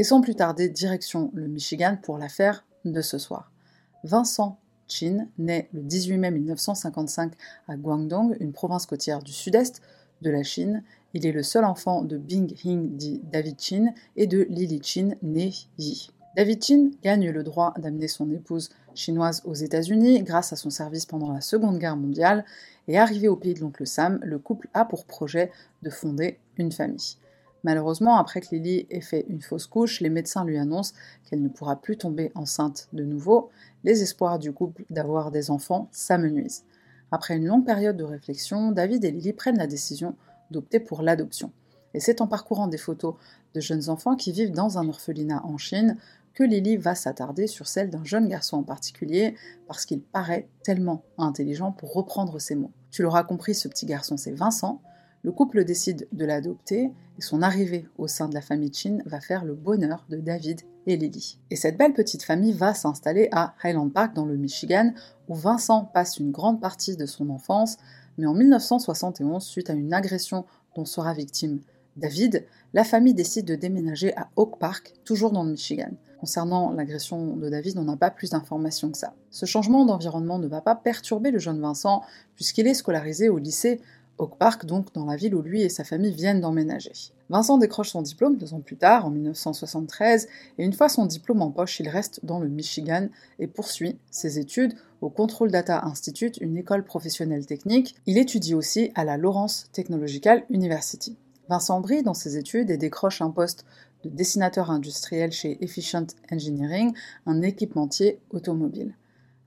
Et sans plus tarder, direction le Michigan pour l'affaire de ce soir. Vincent Chin naît le 18 mai 1955 à Guangdong, une province côtière du sud-est de la Chine. Il est le seul enfant de Bing Hing dit David Chin et de Lily Chin née Yi. David Chin gagne le droit d'amener son épouse chinoise aux États-Unis grâce à son service pendant la Seconde Guerre mondiale et arrivé au pays de l'oncle Sam, le couple a pour projet de fonder une famille. Malheureusement, après que Lily ait fait une fausse couche, les médecins lui annoncent qu'elle ne pourra plus tomber enceinte de nouveau. Les espoirs du couple d'avoir des enfants s'amenuisent. Après une longue période de réflexion, David et Lily prennent la décision d'opter pour l'adoption. Et c'est en parcourant des photos de jeunes enfants qui vivent dans un orphelinat en Chine que Lily va s'attarder sur celle d'un jeune garçon en particulier, parce qu'il paraît tellement intelligent pour reprendre ses mots. Tu l'auras compris, ce petit garçon c'est Vincent, le couple décide de l'adopter et son arrivée au sein de la famille Chin va faire le bonheur de David et Lily. Et cette belle petite famille va s'installer à Highland Park dans le Michigan où Vincent passe une grande partie de son enfance, mais en 1971, suite à une agression dont sera victime David, la famille décide de déménager à Oak Park, toujours dans le Michigan. Concernant l'agression de David, on n'a pas plus d'informations que ça. Ce changement d'environnement ne va pas perturber le jeune Vincent, puisqu'il est scolarisé au lycée Oak Park, donc dans la ville où lui et sa famille viennent d'emménager. Vincent décroche son diplôme deux ans plus tard, en 1973, et une fois son diplôme en poche, il reste dans le Michigan et poursuit ses études au Control Data Institute, une école professionnelle technique. Il étudie aussi à la Lawrence Technological University. Vincent brille dans ses études et décroche un poste de dessinateur industriel chez Efficient Engineering, un équipementier automobile.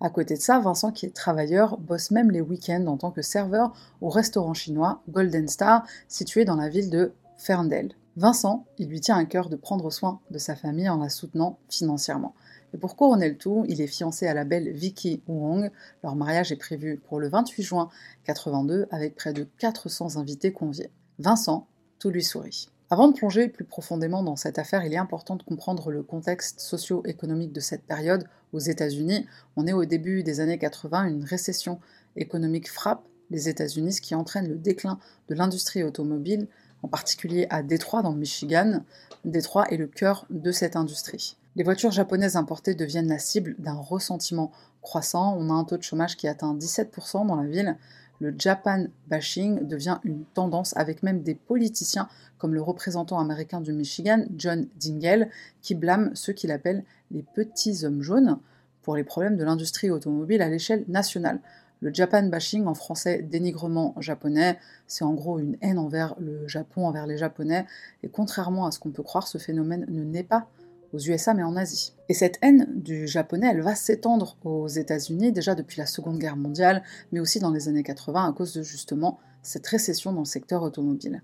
À côté de ça, Vincent, qui est travailleur, bosse même les week-ends en tant que serveur au restaurant chinois Golden Star, situé dans la ville de Ferndale. Vincent, il lui tient à cœur de prendre soin de sa famille en la soutenant financièrement. Et pour couronner le tout, il est fiancé à la belle Vicky Wong. Leur mariage est prévu pour le 28 juin 82 avec près de 400 invités conviés. Vincent, tout lui sourit. Avant de plonger plus profondément dans cette affaire, il est important de comprendre le contexte socio-économique de cette période aux États-Unis. On est au début des années 80, une récession économique frappe les États-Unis, ce qui entraîne le déclin de l'industrie automobile, en particulier à Détroit, dans le Michigan. Détroit est le cœur de cette industrie. Les voitures japonaises importées deviennent la cible d'un ressentiment croissant. On a un taux de chômage qui atteint 17% dans la ville le Japan bashing devient une tendance avec même des politiciens comme le représentant américain du Michigan, John Dingell, qui blâme ceux qu'il appelle les petits hommes jaunes pour les problèmes de l'industrie automobile à l'échelle nationale. Le Japan bashing, en français dénigrement japonais, c'est en gros une haine envers le Japon, envers les Japonais, et contrairement à ce qu'on peut croire, ce phénomène ne naît pas aux USA mais en Asie. Et cette haine du japonais, elle va s'étendre aux États-Unis déjà depuis la Seconde Guerre mondiale, mais aussi dans les années 80 à cause de justement cette récession dans le secteur automobile.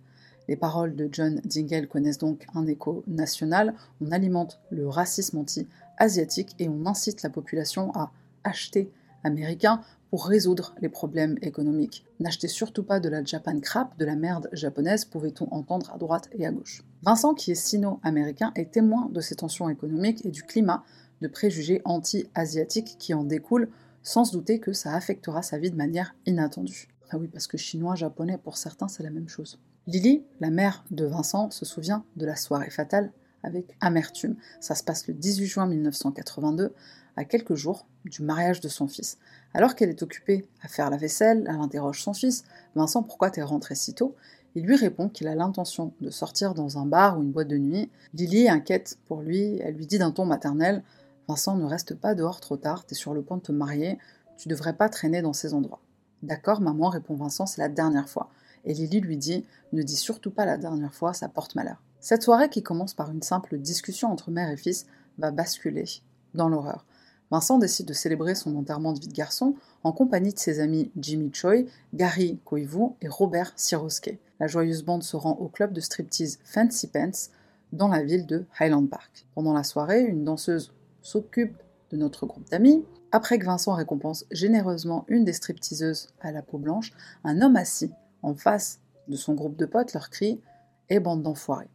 Les paroles de John Dingell connaissent donc un écho national, on alimente le racisme anti-asiatique et on incite la population à acheter américain pour résoudre les problèmes économiques. N'achetez surtout pas de la Japan crap, de la merde japonaise, pouvait-on entendre à droite et à gauche. Vincent, qui est sino-américain, est témoin de ces tensions économiques et du climat de préjugés anti-asiatiques qui en découlent, sans se douter que ça affectera sa vie de manière inattendue. Ah oui, parce que chinois, japonais, pour certains, c'est la même chose. Lily, la mère de Vincent, se souvient de la soirée fatale avec amertume. Ça se passe le 18 juin 1982, à quelques jours du mariage de son fils. Alors qu'elle est occupée à faire la vaisselle, elle interroge son fils Vincent, pourquoi t'es rentré si tôt? Il lui répond qu'il a l'intention de sortir dans un bar ou une boîte de nuit. Lily inquiète pour lui, elle lui dit d'un ton maternel Vincent, ne reste pas dehors trop tard, t'es sur le point de te marier, tu devrais pas traîner dans ces endroits. D'accord, maman, répond Vincent, c'est la dernière fois. Et Lily lui dit Ne dis surtout pas la dernière fois, ça porte malheur. Cette soirée, qui commence par une simple discussion entre mère et fils, va basculer dans l'horreur. Vincent décide de célébrer son enterrement de vie de garçon en compagnie de ses amis Jimmy Choi, Gary Koivu et Robert Siroske. La joyeuse bande se rend au club de striptease Fancy Pants dans la ville de Highland Park. Pendant la soirée, une danseuse s'occupe de notre groupe d'amis. Après que Vincent récompense généreusement une des stripteaseuses à la peau blanche, un homme assis en face de son groupe de potes leur crie Et bande d'enfoirés.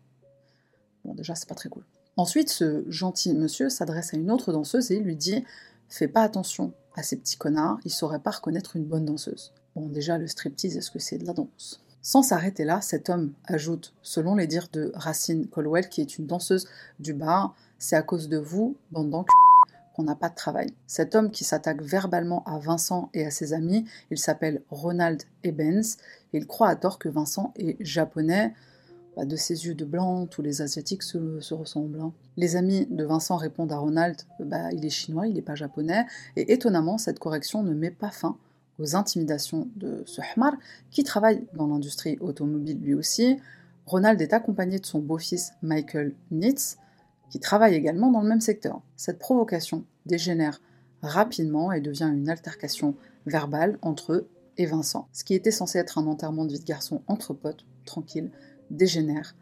Bon, déjà, c'est pas très cool. Ensuite, ce gentil monsieur s'adresse à une autre danseuse et lui dit Fais pas attention à ces petits connards, ils sauraient pas reconnaître une bonne danseuse. Bon, déjà, le striptease, est-ce que c'est de la danse? Sans s'arrêter là, cet homme ajoute, selon les dires de Racine Colwell, qui est une danseuse du bar, c'est à cause de vous, bande qu'on n'a pas de travail. Cet homme qui s'attaque verbalement à Vincent et à ses amis, il s'appelle Ronald Ebens, et il croit à tort que Vincent est japonais. Bah, de ses yeux de blanc, tous les Asiatiques se, ressemblent. Hein. Les amis de Vincent répondent à Ronald bah, il est chinois, il n'est pas japonais, et étonnamment, cette correction ne met pas fin aux intimidations de ce Hmar, qui travaille dans l'industrie automobile lui aussi. Ronald est accompagné de son beau-fils Michael Nitz, qui travaille également dans le même secteur. Cette provocation dégénère rapidement et devient une altercation verbale entre eux et Vincent. Ce qui était censé être un enterrement de vie de garçon entre potes, tranquille, dégénère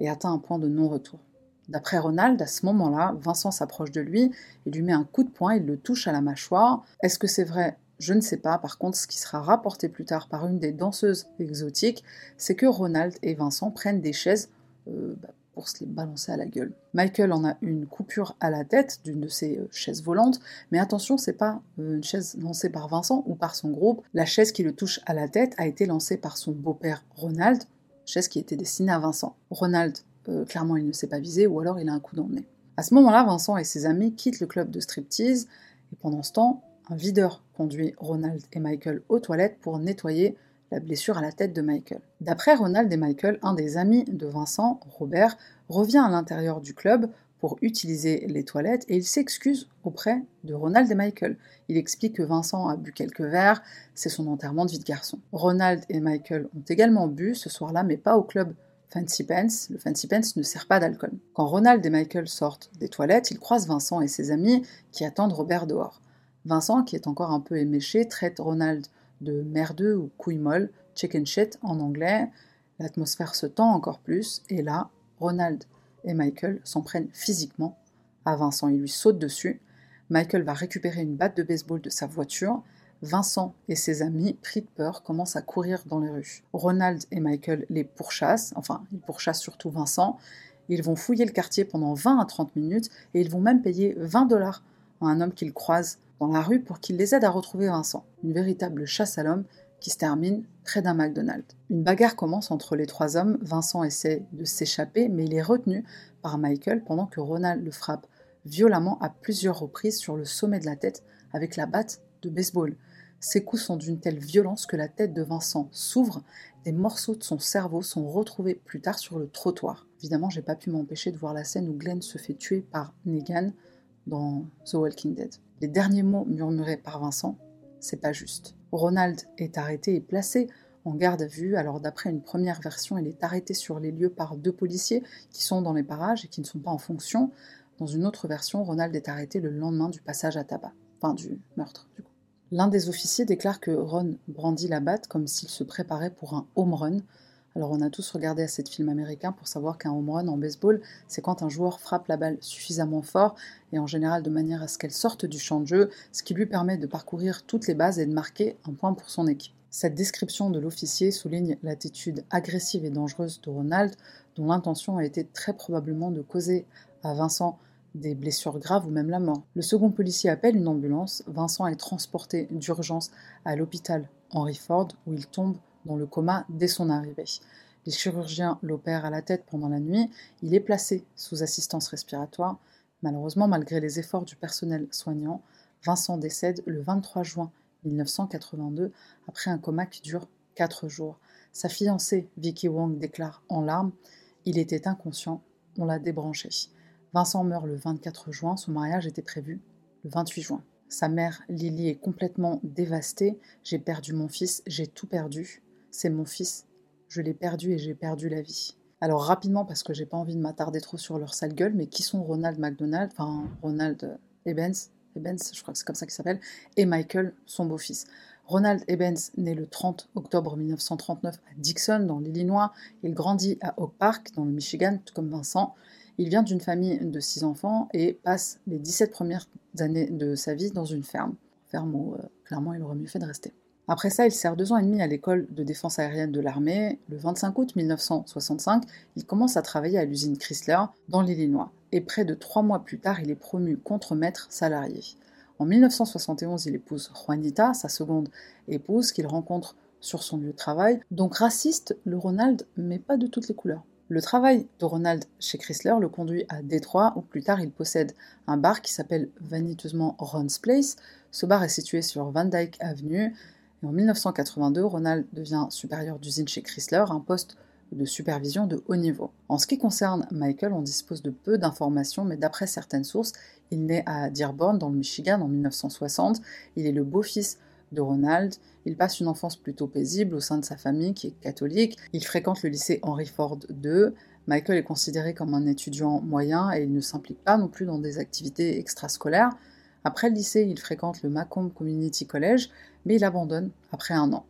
et atteint un point de non-retour. D'après Ronald, à ce moment-là, Vincent s'approche de lui et lui met un coup de poing, il le touche à la mâchoire. Est-ce que c'est vrai? Je ne sais pas. Par contre, ce qui sera rapporté plus tard par une des danseuses exotiques, c'est que Ronald et Vincent prennent des chaises euh, bah, pour se les balancer à la gueule. Michael en a une coupure à la tête d'une de ses euh, chaises volantes, mais attention, c'est pas euh, une chaise lancée par Vincent ou par son groupe. La chaise qui le touche à la tête a été lancée par son beau-père Ronald, chaise qui était destinée à Vincent. Ronald, euh, clairement, il ne s'est pas visé ou alors il a un coup dans le nez. À ce moment-là, Vincent et ses amis quittent le club de striptease et pendant ce temps, un videur conduit Ronald et Michael aux toilettes pour nettoyer la blessure à la tête de Michael. D'après Ronald et Michael, un des amis de Vincent, Robert, revient à l'intérieur du club pour utiliser les toilettes et il s'excuse auprès de Ronald et Michael. Il explique que Vincent a bu quelques verres, c'est son enterrement de vie de garçon. Ronald et Michael ont également bu ce soir-là, mais pas au club Fancy Pants. Le Fancy Pants ne sert pas d'alcool. Quand Ronald et Michael sortent des toilettes, ils croisent Vincent et ses amis qui attendent Robert dehors. Vincent, qui est encore un peu éméché, traite Ronald de merdeux ou couille molle, chicken shit en anglais. L'atmosphère se tend encore plus, et là, Ronald et Michael s'en prennent physiquement à Vincent. Il lui saute dessus. Michael va récupérer une batte de baseball de sa voiture. Vincent et ses amis, pris de peur, commencent à courir dans les rues. Ronald et Michael les pourchassent, enfin, ils pourchassent surtout Vincent. Ils vont fouiller le quartier pendant 20 à 30 minutes et ils vont même payer 20 dollars à un homme qu'ils croisent dans la rue pour qu'il les aide à retrouver Vincent. Une véritable chasse à l'homme qui se termine près d'un McDonald's. Une bagarre commence entre les trois hommes. Vincent essaie de s'échapper, mais il est retenu par Michael pendant que Ronald le frappe violemment à plusieurs reprises sur le sommet de la tête avec la batte de baseball. Ces coups sont d'une telle violence que la tête de Vincent s'ouvre, des morceaux de son cerveau sont retrouvés plus tard sur le trottoir. Évidemment, j'ai pas pu m'empêcher de voir la scène où Glenn se fait tuer par Negan dans The Walking Dead. Les derniers mots murmurés par Vincent, c'est pas juste. Ronald est arrêté et placé en garde à vue. Alors d'après une première version, il est arrêté sur les lieux par deux policiers qui sont dans les parages et qui ne sont pas en fonction. Dans une autre version, Ronald est arrêté le lendemain du passage à tabac, enfin du meurtre du coup. L'un des officiers déclare que Ron brandit la batte comme s'il se préparait pour un home run, alors on a tous regardé à cette film américain pour savoir qu'un home run en baseball, c'est quand un joueur frappe la balle suffisamment fort et en général de manière à ce qu'elle sorte du champ de jeu, ce qui lui permet de parcourir toutes les bases et de marquer un point pour son équipe. Cette description de l'officier souligne l'attitude agressive et dangereuse de Ronald, dont l'intention a été très probablement de causer à Vincent des blessures graves ou même la mort. Le second policier appelle une ambulance. Vincent est transporté d'urgence à l'hôpital Henry Ford où il tombe dans le coma dès son arrivée. Les chirurgiens l'opèrent à la tête pendant la nuit, il est placé sous assistance respiratoire. Malheureusement, malgré les efforts du personnel soignant, Vincent décède le 23 juin 1982 après un coma qui dure 4 jours. Sa fiancée, Vicky Wong, déclare en larmes Il était inconscient, on l'a débranché. Vincent meurt le 24 juin, son mariage était prévu le 28 juin. Sa mère, Lily, est complètement dévastée. J'ai perdu mon fils, j'ai tout perdu c'est mon fils. Je l'ai perdu et j'ai perdu la vie. Alors rapidement, parce que j'ai pas envie de m'attarder trop sur leur sale gueule, mais qui sont Ronald McDonald, enfin Ronald Ebens, Ebens, je crois que c'est comme ça qu'il s'appelle, et Michael, son beau-fils. Ronald Ebens, né le 30 octobre 1939 à Dixon, dans l'Illinois, il grandit à Oak Park, dans le Michigan, tout comme Vincent. Il vient d'une famille de six enfants et passe les 17 premières années de sa vie dans une ferme. Ferme où, euh, clairement, il aurait mieux fait de rester. Après ça, il sert deux ans et demi à l'école de défense aérienne de l'armée. Le 25 août 1965, il commence à travailler à l'usine Chrysler dans l'Illinois. Et près de trois mois plus tard, il est promu contre-maître salarié. En 1971, il épouse Juanita, sa seconde épouse, qu'il rencontre sur son lieu de travail. Donc raciste, le Ronald, mais pas de toutes les couleurs. Le travail de Ronald chez Chrysler le conduit à Détroit, où plus tard il possède un bar qui s'appelle vaniteusement Ron's Place. Ce bar est situé sur Van Dyke Avenue. En 1982, Ronald devient supérieur d'usine chez Chrysler, un poste de supervision de haut niveau. En ce qui concerne Michael, on dispose de peu d'informations, mais d'après certaines sources, il naît à Dearborn, dans le Michigan, en 1960. Il est le beau-fils de Ronald. Il passe une enfance plutôt paisible au sein de sa famille, qui est catholique. Il fréquente le lycée Henry Ford II. Michael est considéré comme un étudiant moyen et il ne s'implique pas non plus dans des activités extrascolaires. Après le lycée, il fréquente le Macomb Community College, mais il abandonne après un an.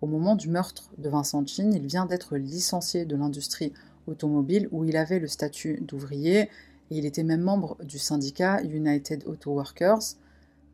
Au moment du meurtre de Vincent Chin, il vient d'être licencié de l'industrie automobile où il avait le statut d'ouvrier et il était même membre du syndicat United Auto Workers.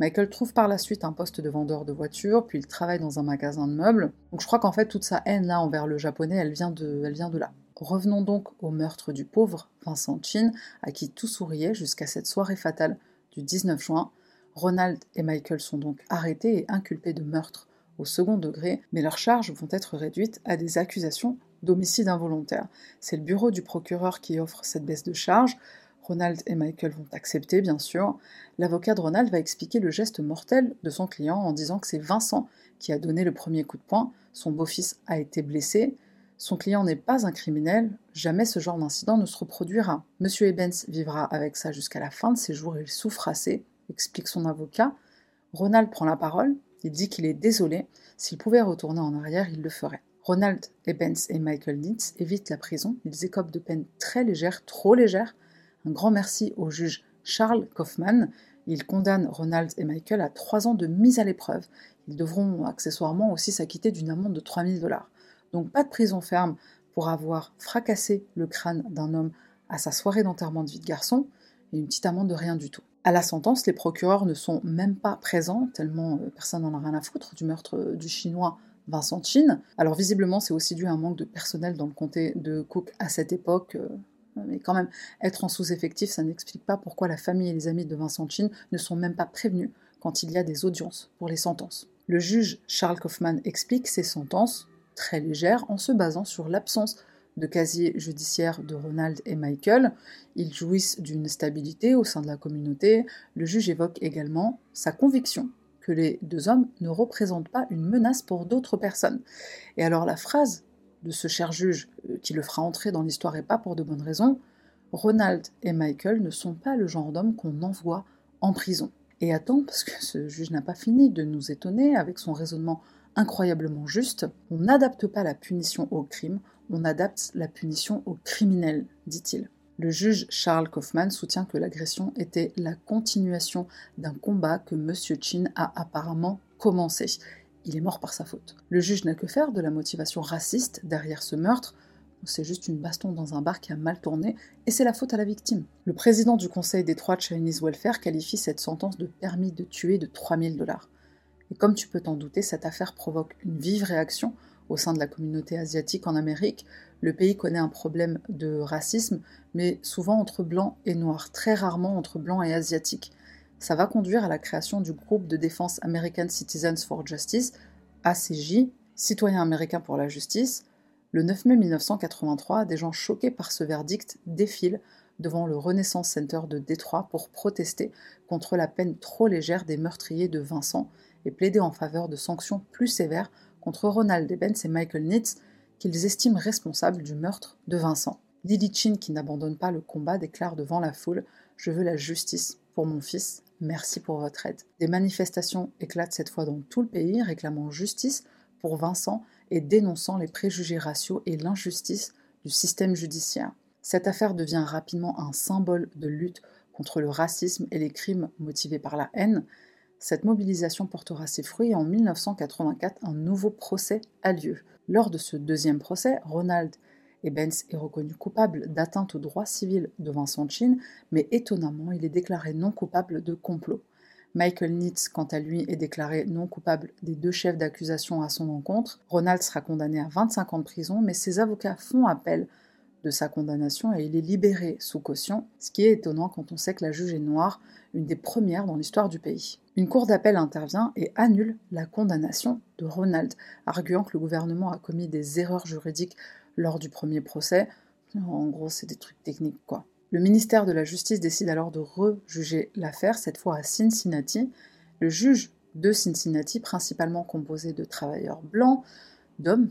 Michael trouve par la suite un poste de vendeur de voitures, puis il travaille dans un magasin de meubles. Donc je crois qu'en fait toute sa haine là envers le japonais, elle vient de, là. Revenons donc au meurtre du pauvre Vincent Chin, à qui tout souriait jusqu'à cette soirée fatale du 19 juin. Ronald et Michael sont donc arrêtés et inculpés de meurtre au second degré, mais leurs charges vont être réduites à des accusations d'homicide involontaire. C'est le bureau du procureur qui offre cette baisse de charge. Ronald et Michael vont accepter, bien sûr. L'avocat de Ronald va expliquer le geste mortel de son client en disant que c'est Vincent qui a donné le premier coup de poing, son beau-fils a été blessé, son client n'est pas un criminel, jamais ce genre d'incident ne se reproduira. Monsieur Ebens vivra avec ça jusqu'à la fin de ses jours, il souffre assez, explique son avocat. Ronald prend la parole, il dit qu'il est désolé, s'il pouvait retourner en arrière, il le ferait. Ronald Ebens et Michael Nitz évitent la prison, ils écopent de peines très légères, trop légères. Un grand merci au juge Charles Kaufman. Il condamne Ronald et Michael à trois ans de mise à l'épreuve. Ils devront accessoirement aussi s'acquitter d'une amende de 3000 dollars. Donc pas de prison ferme pour avoir fracassé le crâne d'un homme à sa soirée d'enterrement de vie de garçon, et une petite amende de rien du tout. À la sentence, les procureurs ne sont même pas présents, tellement euh, personne n'en a rien à foutre du meurtre euh, du chinois Vincent Chin. Alors visiblement, c'est aussi dû à un manque de personnel dans le comté de Cook à cette époque. Euh, mais quand même, être en sous-effectif, ça n'explique pas pourquoi la famille et les amis de Vincent Chin ne sont même pas prévenus quand il y a des audiences pour les sentences. Le juge Charles Kaufman explique ces sentences, très légères, en se basant sur l'absence de casier judiciaire de Ronald et Michael. Ils jouissent d'une stabilité au sein de la communauté. Le juge évoque également sa conviction que les deux hommes ne représentent pas une menace pour d'autres personnes. Et alors la phrase de ce cher juge euh, qui le fera entrer dans l'histoire et pas pour de bonnes raisons, Ronald et Michael ne sont pas le genre d'homme qu'on envoie en prison. Et attends, parce que ce juge n'a pas fini de nous étonner avec son raisonnement incroyablement juste, on n'adapte pas la punition au crime, on adapte la punition au criminel, dit-il. Le juge Charles Kaufman soutient que l'agression était la continuation d'un combat que M. Chin a apparemment commencé. Il est mort par sa faute. Le juge n'a que faire de la motivation raciste derrière ce meurtre. C'est juste une baston dans un bar qui a mal tourné et c'est la faute à la victime. Le président du conseil des trois Chinese Welfare qualifie cette sentence de permis de tuer de 3000 dollars. Et comme tu peux t'en douter, cette affaire provoque une vive réaction au sein de la communauté asiatique en Amérique, le pays connaît un problème de racisme, mais souvent entre blancs et noirs, très rarement entre blancs et asiatiques. Ça va conduire à la création du groupe de défense American Citizens for Justice, ACJ, Citoyens américains pour la justice. Le 9 mai 1983, des gens choqués par ce verdict défilent devant le Renaissance Center de Détroit pour protester contre la peine trop légère des meurtriers de Vincent et plaider en faveur de sanctions plus sévères contre Ronald Ebens et Michael Nitz, qu'ils estiment responsables du meurtre de Vincent. Lily Chin, qui n'abandonne pas le combat, déclare devant la foule Je veux la justice pour mon fils, merci pour votre aide. Des manifestations éclatent cette fois dans tout le pays, réclamant justice pour Vincent et dénonçant les préjugés raciaux et l'injustice du système judiciaire. Cette affaire devient rapidement un symbole de lutte contre le racisme et les crimes motivés par la haine, cette mobilisation portera ses fruits et en 1984, un nouveau procès a lieu. Lors de ce deuxième procès, Ronald Ebens est reconnu coupable d'atteinte aux droits civils de Vincent Chin, mais étonnamment, il est déclaré non coupable de complot. Michael Nitz, quant à lui, est déclaré non coupable des deux chefs d'accusation à son encontre. Ronald sera condamné à 25 ans de prison, mais ses avocats font appel de sa condamnation et il est libéré sous caution, ce qui est étonnant quand on sait que la juge est noire, une des premières dans l'histoire du pays. Une cour d'appel intervient et annule la condamnation de Ronald, arguant que le gouvernement a commis des erreurs juridiques lors du premier procès. En gros, c'est des trucs techniques, quoi. Le ministère de la Justice décide alors de rejuger l'affaire, cette fois à Cincinnati. Le juge de Cincinnati, principalement composé de travailleurs blancs, d'hommes,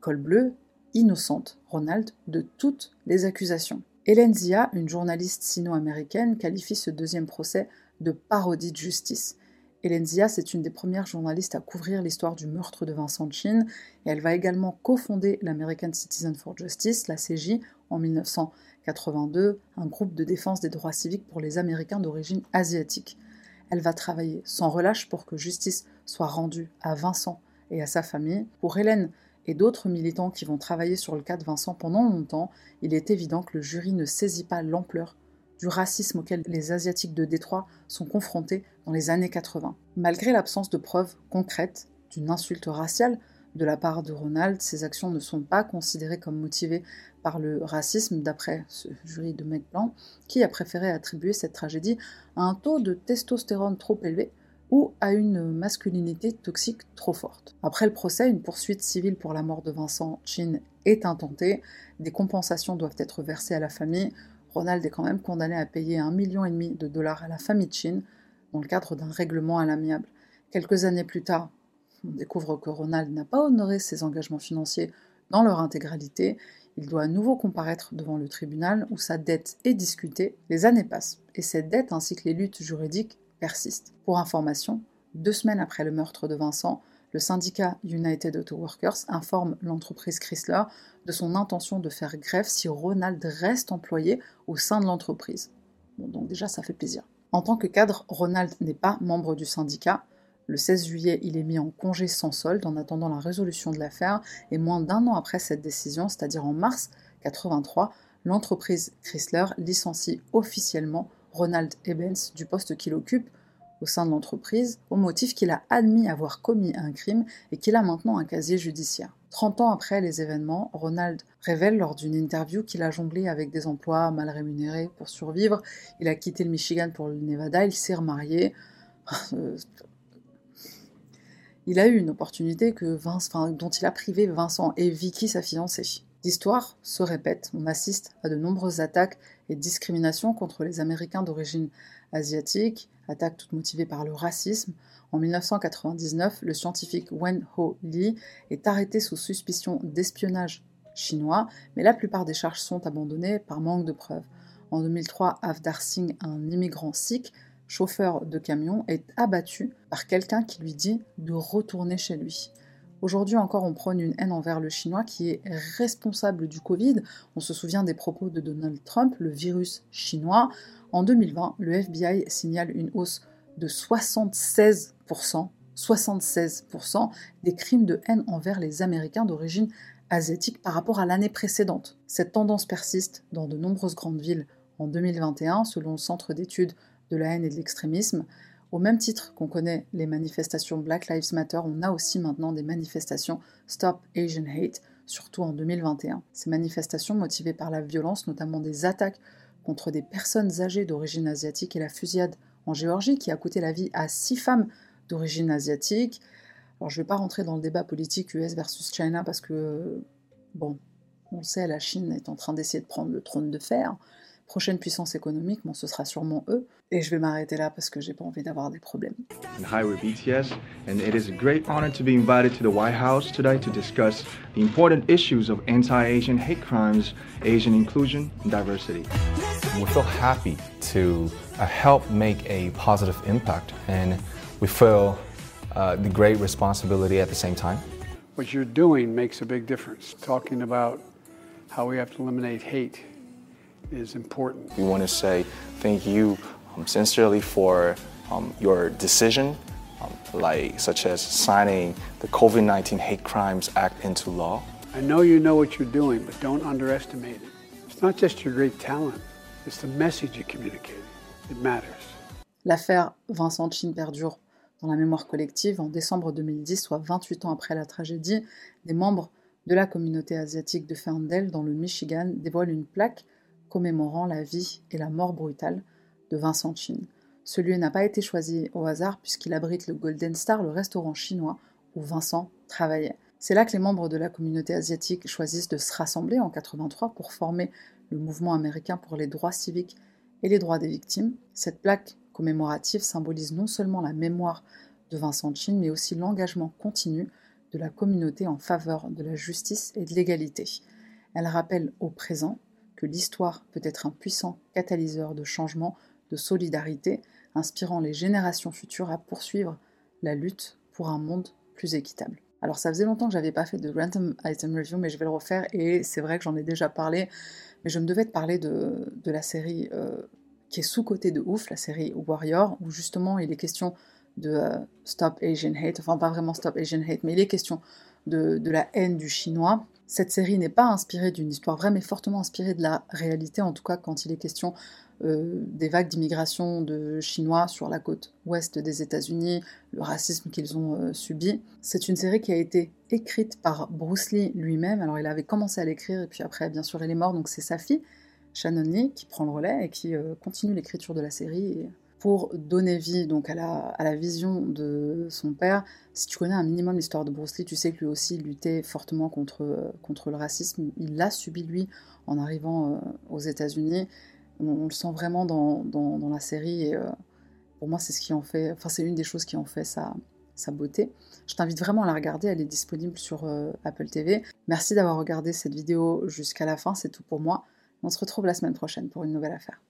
col bleu, innocente Ronald de toutes les accusations. Hélène Zia, une journaliste sino-américaine, qualifie ce deuxième procès de parodie de justice. Hélène Zia, c'est une des premières journalistes à couvrir l'histoire du meurtre de Vincent Chin, et elle va également cofonder l'American Citizen for Justice, la CJ, en 1982, un groupe de défense des droits civiques pour les Américains d'origine asiatique. Elle va travailler sans relâche pour que justice soit rendue à Vincent et à sa famille. Pour Hélène, et d'autres militants qui vont travailler sur le cas de Vincent pendant longtemps, il est évident que le jury ne saisit pas l'ampleur du racisme auquel les Asiatiques de Détroit sont confrontés dans les années 80. Malgré l'absence de preuves concrètes d'une insulte raciale de la part de Ronald, ces actions ne sont pas considérées comme motivées par le racisme, d'après ce jury de mecs qui a préféré attribuer cette tragédie à un taux de testostérone trop élevé ou à une masculinité toxique trop forte. Après le procès, une poursuite civile pour la mort de Vincent Chin est intentée, des compensations doivent être versées à la famille. Ronald est quand même condamné à payer un million et demi de dollars à la famille Chin dans le cadre d'un règlement à l'amiable. Quelques années plus tard, on découvre que Ronald n'a pas honoré ses engagements financiers dans leur intégralité. Il doit à nouveau comparaître devant le tribunal où sa dette est discutée. Les années passent et cette dette ainsi que les luttes juridiques persiste. Pour information, deux semaines après le meurtre de Vincent, le syndicat United Auto Workers informe l'entreprise Chrysler de son intention de faire grève si Ronald reste employé au sein de l'entreprise. Bon, donc déjà, ça fait plaisir. En tant que cadre, Ronald n'est pas membre du syndicat. Le 16 juillet, il est mis en congé sans solde en attendant la résolution de l'affaire, et moins d'un an après cette décision, c'est-à-dire en mars 83, l'entreprise Chrysler licencie officiellement Ronald Ebens du poste qu'il occupe au sein de l'entreprise au motif qu'il a admis avoir commis un crime et qu'il a maintenant un casier judiciaire. 30 ans après les événements, Ronald révèle lors d'une interview qu'il a jonglé avec des emplois mal rémunérés pour survivre. Il a quitté le Michigan pour le Nevada, il s'est remarié. il a eu une opportunité que Vince, dont il a privé Vincent et Vicky, sa fiancée. L'histoire se répète, on assiste à de nombreuses attaques et discriminations contre les Américains d'origine asiatique, attaques toutes motivées par le racisme. En 1999, le scientifique Wen Ho Lee est arrêté sous suspicion d'espionnage chinois, mais la plupart des charges sont abandonnées par manque de preuves. En 2003, Avdar Singh, un immigrant sikh, chauffeur de camion, est abattu par quelqu'un qui lui dit de retourner chez lui. Aujourd'hui encore, on prône une haine envers le chinois qui est responsable du Covid. On se souvient des propos de Donald Trump, le virus chinois. En 2020, le FBI signale une hausse de 76%, 76% des crimes de haine envers les Américains d'origine asiatique par rapport à l'année précédente. Cette tendance persiste dans de nombreuses grandes villes en 2021, selon le Centre d'études de la haine et de l'extrémisme. Au même titre qu'on connaît les manifestations Black Lives Matter, on a aussi maintenant des manifestations Stop Asian Hate, surtout en 2021. Ces manifestations motivées par la violence, notamment des attaques contre des personnes âgées d'origine asiatique et la fusillade en Géorgie qui a coûté la vie à six femmes d'origine asiatique. Alors je ne vais pas rentrer dans le débat politique US versus China parce que, bon, on sait, la Chine est en train d'essayer de prendre le trône de fer prochaine puissance économique, bon, ce sera sûrement eux. Et je vais m'arrêter là parce que j'ai pas envie d'avoir des problèmes. Hi, we're BTS, and it is a great honor to be invited to the White House today to discuss the important issues of anti-Asian hate crimes, Asian inclusion, and diversity. We feel happy to uh, help make a positive impact, and we feel uh, the great responsibility at the same time. What you're doing makes a big difference. Talking about how we have to eliminate hate is important. We want to say thank you um, sincerely for um, your decision, um, like such as signing the COVID-19 Hate Crimes Act into law. I know you know what you're doing, but don't underestimate it. It's not just your great talent, it's the message you communicate. It matters. L'affaire Vincent Chin perdure dans la mémoire collective. En décembre 2010, soit 28 ans après la tragédie, des membres de la communauté asiatique de Ferndale dans le Michigan dévoile une plaque commémorant la vie et la mort brutale de Vincent Chin. Ce lieu n'a pas été choisi au hasard puisqu'il abrite le Golden Star, le restaurant chinois où Vincent travaillait. C'est là que les membres de la communauté asiatique choisissent de se rassembler en 83 pour former le mouvement américain pour les droits civiques et les droits des victimes. Cette plaque commémorative symbolise non seulement la mémoire de Vincent Chin, mais aussi l'engagement continu de la communauté en faveur de la justice et de l'égalité. Elle rappelle au présent que l'histoire peut être un puissant catalyseur de changement, de solidarité, inspirant les générations futures à poursuivre la lutte pour un monde plus équitable. Alors ça faisait longtemps que j'avais pas fait de random item review, mais je vais le refaire et c'est vrai que j'en ai déjà parlé, mais je me devais de parler de, la série euh, qui est sous-côté de ouf, la série Warrior, où justement il est question de euh, Stop Asian Hate, enfin pas vraiment Stop Asian Hate, mais il est question de la haine du chinois. Cette série n'est pas inspirée d'une histoire vraie, mais fortement inspirée de la réalité, en tout cas quand il est question euh, des vagues d'immigration de Chinois sur la côte ouest des États-Unis, le racisme qu'ils ont euh, subi. C'est une série qui a été écrite par Bruce Lee lui-même. Alors il avait commencé à l'écrire et puis après, bien sûr, il est mort, donc c'est sa fille, Shannon Lee, qui prend le relais et qui euh, continue l'écriture de la série. Pour donner vie donc à la, vision de son père. Si tu connais un minimum l'histoire de Bruce Lee, tu sais que lui aussi luttait fortement contre, contre le racisme. Il l'a subi lui en arrivant aux États-Unis on, le sent vraiment dans, la série et euh, pour moi c'est ce qui en fait, enfin c'est une des choses qui en fait sa, sa beauté. Je t'invite vraiment à la regarder, elle est disponible sur euh, Apple TV. Merci d'avoir regardé cette vidéo jusqu'à la fin, c'est tout pour moi. On se retrouve la semaine prochaine pour une nouvelle affaire.